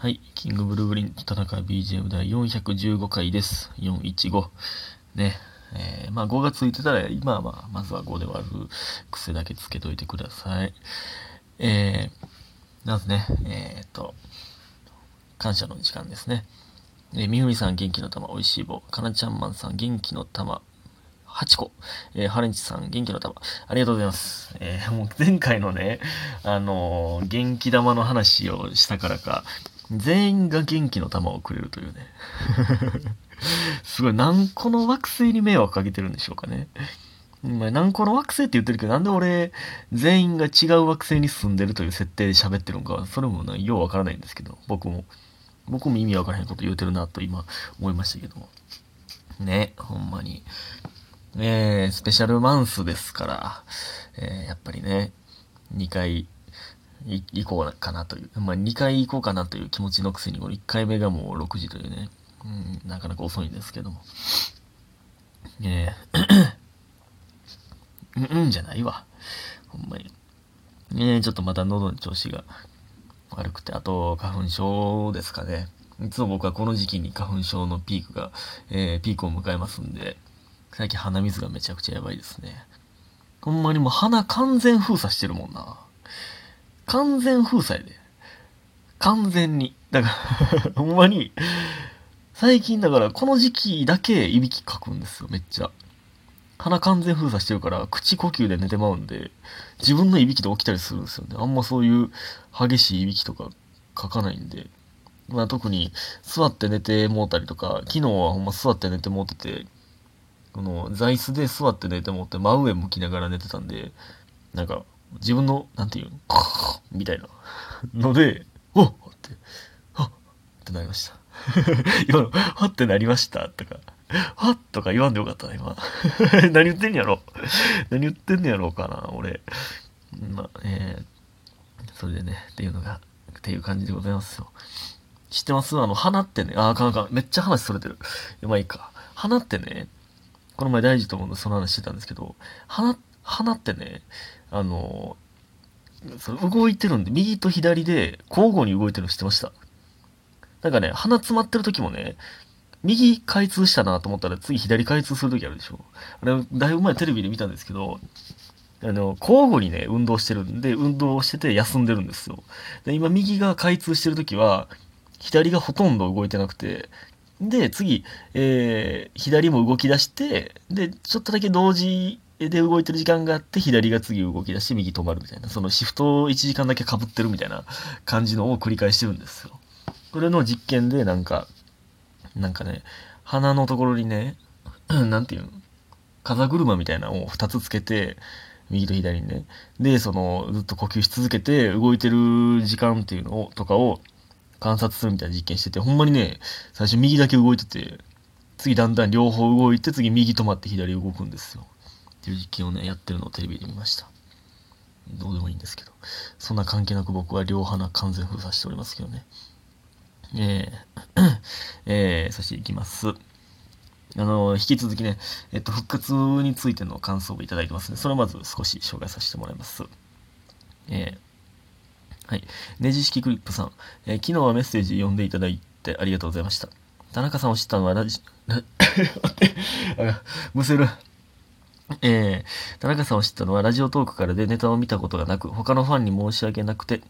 はい。キングブルーグリーン田中 BGM 第415回です。415。ね。えー、まあ5がついてたら、今はまあ、まずは5で割る癖だけつけといてください。えー、まずね、えーっと、感謝の時間ですね。えーみふみさん元気の玉、おいしい棒。かなちゃんマンさん元気の玉、8個。えー、ハレンチさん元気の玉。ありがとうございます。えーもう前回のね、あのー元気玉の話をしたからか、全員が元気の玉をくれるというね。すごい、何個の惑星に迷惑かけてるんでしょうかね。まあ、何個の惑星って言ってるけど、なんで俺、全員が違う惑星に住んでるという設定で喋ってるのか、それもなようわからないんですけど、僕も。僕も意味わからへんこと言うてるなと今思いましたけども。ね、ほんまに。えー、スペシャルマンスですから、えー、やっぱりね、2回行こうかなという、まあ2回行こうかなという気持ちのくせに、1回目がもう6時というね、うん、なかなか遅いんですけども。えー、うん、うんじゃないわ。ほんまに。えー、ちょっとまた喉の調子が悪くて、あと花粉症ですかね。いつも僕はこの時期に花粉症のピークが、えー、ピークを迎えますんで、最近鼻水がめちゃくちゃやばいですね。ほんまにもう鼻完全封鎖してるもんな。完全封鎖やで。完全に。だから、ほんまに、最近だからこの時期だけいびきかくんですよ、めっちゃ。鼻完全封鎖してるから、口呼吸で寝てまうんで、自分のいびきで起きたりするんですよね。あんまそういう激しいいびきとか書かないんで。まあ特に座って寝てもうたりとか、昨日はほんま座って寝てもうてて、この座椅子で座って寝てもって真上向きながら寝てたんで、なんか自分の、なんていうの、みたいなので、おっって、は っってなりました。今の、はってなりましたとか、はっとか言わんでよかったな、今。何言ってんやろ何言ってんねやろうかな、俺。まあ、えー、それでね、っていうのが、っていう感じでございますよ。知ってます？あの、花ってね、あ、あかんあかん。めっちゃ話それてる。まあいいか。花ってね、この前大事と思うんでその話してたんですけど、花、花ってね、あの、その動いてるんで、右と左で交互に動いてるの知ってました？なんかね、鼻詰まってる時もね、右開通したなと思ったら次左開通する時あるでしょあれ、だいぶ前テレビで見たんですけど、あの、交互にね、運動してるんで、運動してて休んでるんですよ。で、今右が開通してる時は、左がほとんど動いてなくて、で、次、えー、左も動き出して、で、ちょっとだけ同時で動いてる時間があって、左が次動き出して右止まるみたいな、そのシフトを1時間だけ被ってるみたいな感じのを繰り返してるんですよ。これの実験でなんか、なんかね、鼻のところにね、なんていうの風車みたいなのを2つつけて、右と左にね。で、その、ずっと呼吸し続けて、動いてる時間っていうのを、とかを観察するみたいな実験してて、ほんまにね、最初右だけ動いてて、次だんだん両方動いて、次右止まって左動くんですよ。っていう実験をね、やってるのをテレビで見ました。どうでもいいんですけど。そんな関係なく僕は両鼻完全封鎖しておりますけどね。えー、えー、そしていきます。あの、引き続きね、えっと、復活についての感想をいただいてますので、それをまず少し紹介させてもらいます。えー、はい。ネジ式クリップさん、えー昨日はメッセージ読んでいただいてありがとうございました。田中さんを知ったのはラジ、ラ待って、あ、むせる。えー、田中さんを知ったのはラジオトークからでネタを見たことがなく、他のファンに申し訳なくて、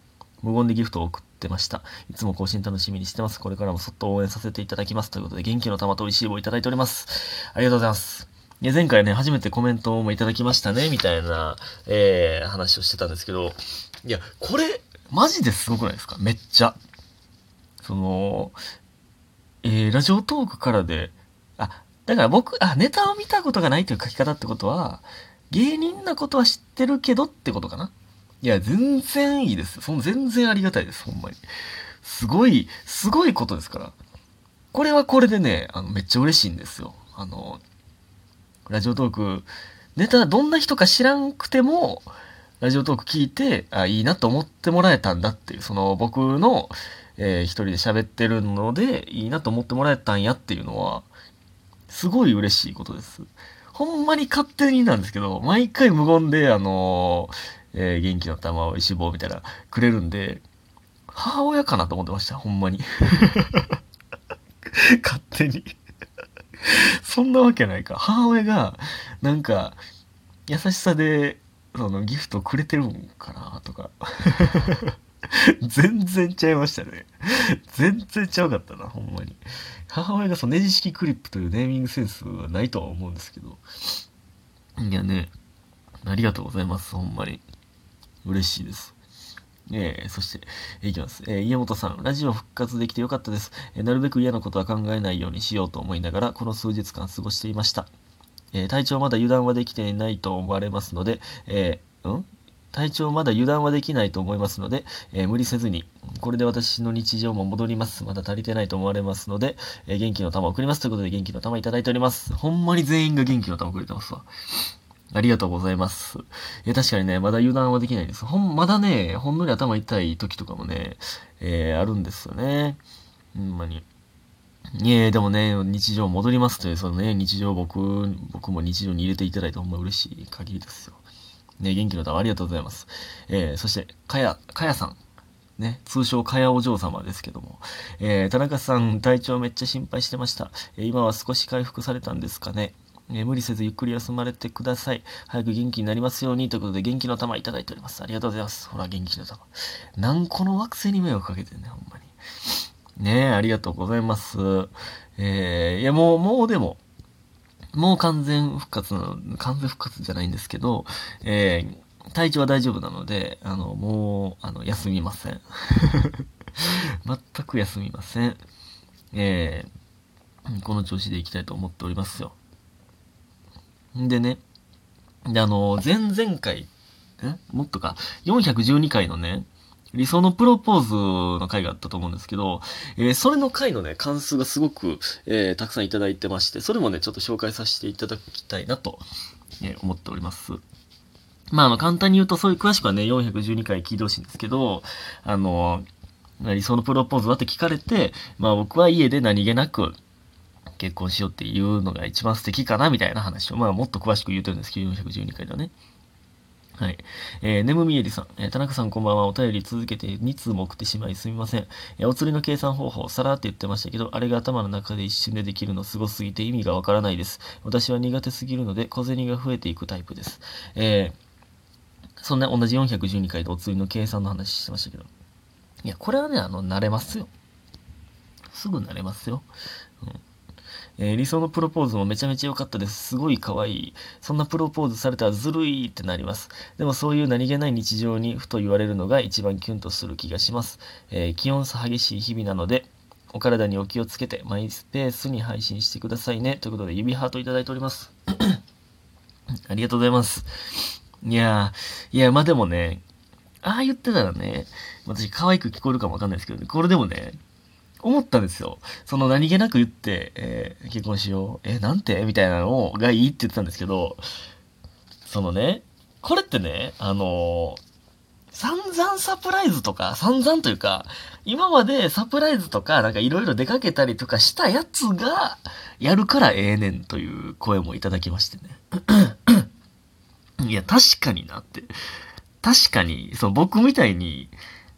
無言でギフトを送ってました。いつも更新楽しみにしてます。これからもそっと応援させていただきます。ということで、元気の玉と美味しい棒をいただいております。ありがとうございます。いや前回ね、初めてコメントもいただきましたね、みたいな、えー、話をしてたんですけど、いや、これ、マジですごくないですか？めっちゃ。その、えー、ラジオトークからで、だから僕、あ、ネタを見たことがないという書き方ってことは、芸人なことは知ってるけどってことかないや、全然いいです。その全然ありがたいです、ほんまに。すごい、すごいことですから。これはこれでね、あの、めっちゃ嬉しいんですよ。あの、ラジオトーク、ネタどんな人か知らんくても、ラジオトーク聞いて、あ、いいなと思ってもらえたんだっていう、その僕の、えー一人で喋ってるので、いいなと思ってもらえたんやっていうのは、すごい嬉しいことです。ほんまに勝手になんですけど、毎回無言で、あのーえー元気の玉を石棒みたいなくれるんで、母親かなと思ってました、ほんまに。勝手にそんなわけないか。母親が、なんか、優しさで、そのギフトくれてるんかなとか。全然ちゃいましたね。全然ちゃうかったな、ほんまに。母親がそのネジ式クリップというネーミングセンスはないとは思うんですけど。いやね、ありがとうございます、ほんまに。嬉しいです。えー、そして、いきます。えー、家元さん、ラジオ復活できてよかったです、えー、なるべく嫌なことは考えないようにしようと思いながら、この数日間過ごしていました。えー、体調まだ油断はできていないと思われますので、えー、ん？体調まだ油断はできないと思いますので、えー、無理せずに、これで私の日常も戻ります。まだ足りてないと思われますので、えー、元気の玉を送ります。ということで元気の玉いただいております。ほんまに全員が元気の玉をくれてますわ。ありがとうございます。え、確かにね、まだ油断はできないです。ほん、まだね、ほんのり頭痛い時とかもね、え、あるんですよね。ほんまに。いえ、でもね、日常戻りますという、そのね、日常僕、僕も日常に入れていただいてほんま嬉しい限りですよ。ね、元気の玉ありがとうございます。えー、そして、かや、かやさん。ね、通称かやお嬢様ですけども。えー、田中さん、体調めっちゃ心配してました。えー、今は少し回復されたんですかね。えー、無理せずゆっくり休まれてください。早く元気になりますようにということで元気の玉いただいております。ありがとうございます。ほら、元気の玉。何個の惑星に迷惑かけてんね、ほんまに。ねえ、ありがとうございます。えー、いや、もう、もうでも、もう完全復活なの、完全復活じゃないんですけど、えー、体調は大丈夫なので、あの、もう、あの、休みません。全く休みません。えー、この調子でいきたいと思っておりますよ。んでね、で、あの、前々回、えもっとか、412回のね、理想のプロポーズの回があったと思うんですけど、えー、それの回のね、関数がすごく、えー、たくさんいただいてまして、それもね、ちょっと紹介させていただきたいなと、えー、思っております。まあ、あの、簡単に言うと、そういう詳しくはね、412回聞いてほしいんですけど、あの、理想のプロポーズはって聞かれて、まあ僕は家で何気なく、結婚しようっていうのが一番素敵かなみたいな話を、まあもっと詳しく言うてるんですけど、412回ではね。はい。えー、ねむみえりさん、えー、田中さんこんばんは。お便り続けて2通も送ってしまいすみません。えー、お釣りの計算方法、さらって言ってましたけど、あれが頭の中で一瞬でできるのすごすぎて意味がわからないです。私は苦手すぎるので小銭が増えていくタイプです。えー、そんな同じ412回でお釣りの計算の話してましたけど。いや、これはね、あの、慣れますよ。すぐ慣れますよ。うんえー、理想のプロポーズもめちゃめちゃ良かったです。すごい可愛い。そんなプロポーズされたらずるいってなります。でもそういう何気ない日常にふと言われるのが一番キュンとする気がします。えー、気温差激しい日々なので、お体にお気をつけてマイスペースに配信してくださいね。ということで指ハートいただいております。ありがとうございます。いやー、いや、まあでもね、ああ言ってたらね、私可愛く聞こえるかもわかんないですけどね、これでもね、思ったんですよ。その何気なく言って、えー、結婚しよう。えなんて？みたいなのがいいって言ってたんですけど、そのね、これってね、あのー、散々サプライズとか、散々というか、今までサプライズとか、なんかいろいろ出かけたりとかしたやつが、やるからええねんという声もいただきましてね。いや、確かになって。確かに、その僕みたいに、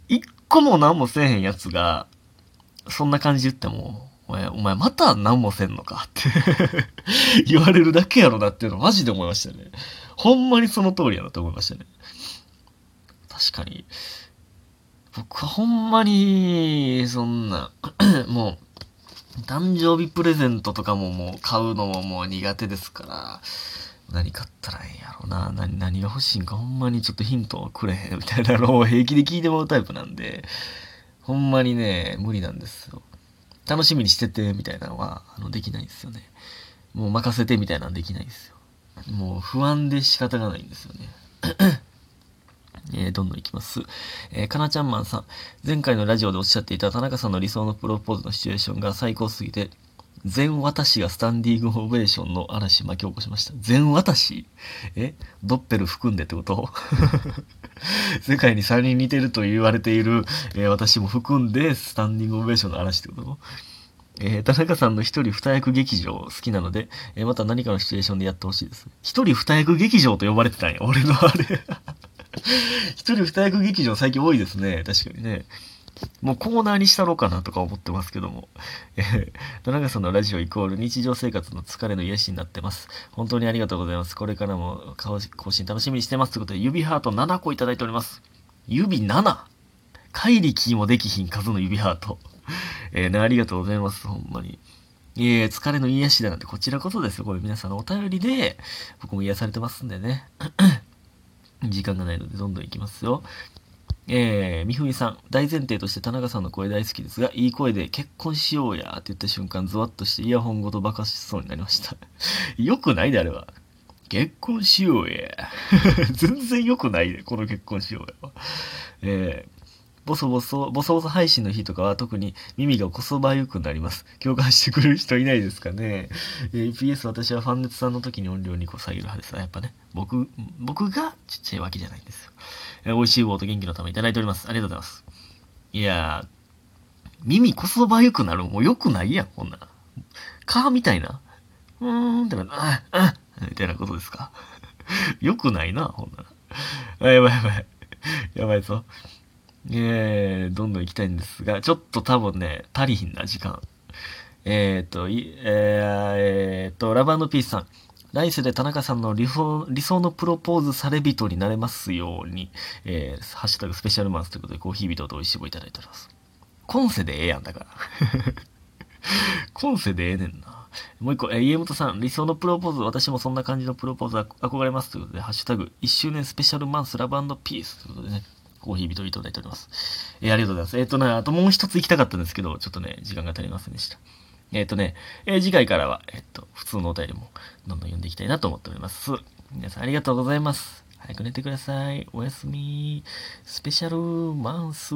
一個も何もせえへんやつが、そんな感じ言っても、お前、お前また何もせんのかって 言われるだけやろなっていうのマジで思いましたね。ほんまにその通りやなと思いましたね。確かに。僕はほんまに、そんな、もう、誕生日プレゼントとかももう買うのももう苦手ですから、何買ったらええんやろな。何、何が欲しいんかほんまにちょっとヒントをくれへんみたいなのを平気で聞いてもらうタイプなんで、ほんまにね、無理なんですよ。楽しみにしてて、みたいなのは、あの、できないんですよね。もう任せて、みたいなのできないんですよ。もう不安で仕方がないんですよね。えー、どんどんいきます。えー、かなちゃんマンさん。前回のラジオでおっしゃっていた田中さんの理想のプロポーズのシチュエーションが最高すぎて、全私がスタンディングオベーションの嵐巻き起こしました。全私？え？ドッペル含んでってこと？世界に3人似てると言われている、えー、私も含んでスタンディングオベーションの嵐ってこと？えー、田中さんの一人二役劇場好きなので、えー、また何かのシチュエーションでやってほしいです。一人二役劇場と呼ばれてたんや。俺のあれ 一人二役劇場最近多いですね。確かにね。もうコーナーにしたろうかなとか思ってますけども。え、田中さんのラジオイコール日常生活の疲れの癒しになってます。本当にありがとうございます。これからも更新楽しみにしてます。ということで、指ハート7個いただいております。指 7! 怪力もできひん数の指ハート。えー、ね、ありがとうございます。ほんまに。いえ、疲れの癒しだなんてこちらこそですよ。これ皆さんのお便りで、僕も癒されてますんでね。時間がないのでどんどん行きますよ。えー、みふみさん、大前提として田中さんの声大好きですが、いい声で結婚しようやって言った瞬間、ズワッとしてイヤホンごと爆発しそうになりました。よくないで、あれは。結婚しようや。全然よくないで、この結婚しようや。えー、ボソボソ、ボソボソ配信の日とかは特に耳がこそばゆくなります。共感してくれる人いないですかね。えー、PS 私はファンネツさんの時に音量にこう下げる派ですやっぱね、僕、僕がちっちゃいわけじゃないんですよ。えー、美味しい棒と元気のためいただいております。ありがとうございます。いやー、耳こそばゆくなるもう良くないやん、こんな。蚊みたいな。うーんってな、あ、あ、みたいなことですか。良くないな、ほんなら。あ、やばいやばい。やばいぞ。えー、どんどん行きたいんですが、ちょっと多分ね、足りひんな、時間。えっ、ー、と、いえー、えー、と、ラバーピースさん。来世で田中さんの理想理想のプロポーズされ人になれますように、えー、ハッシュタグスペシャルマンスということでコーヒー人と美味しい棒いただいております。今世でええやんだから。今世でええねんな。もう一個、えー、家元さん、理想のプロポーズ、私もそんな感じのプロポーズ憧れますということで、ハッシュタグ、1周年スペシャルマンスラブピースということでね、コーヒー人いただいております。えー、ありがとうございます。えっ、ー、とね、あともう一つ行きたかったんですけど、ちょっとね、時間が足りませんでした。えっ、ー、とね、えー、次回からは、えっ、と、普通のお便りもどんどん読んでいきたいなと思っております。皆さんありがとうございます。早く寝てください。おやすみ。スペシャルマンス。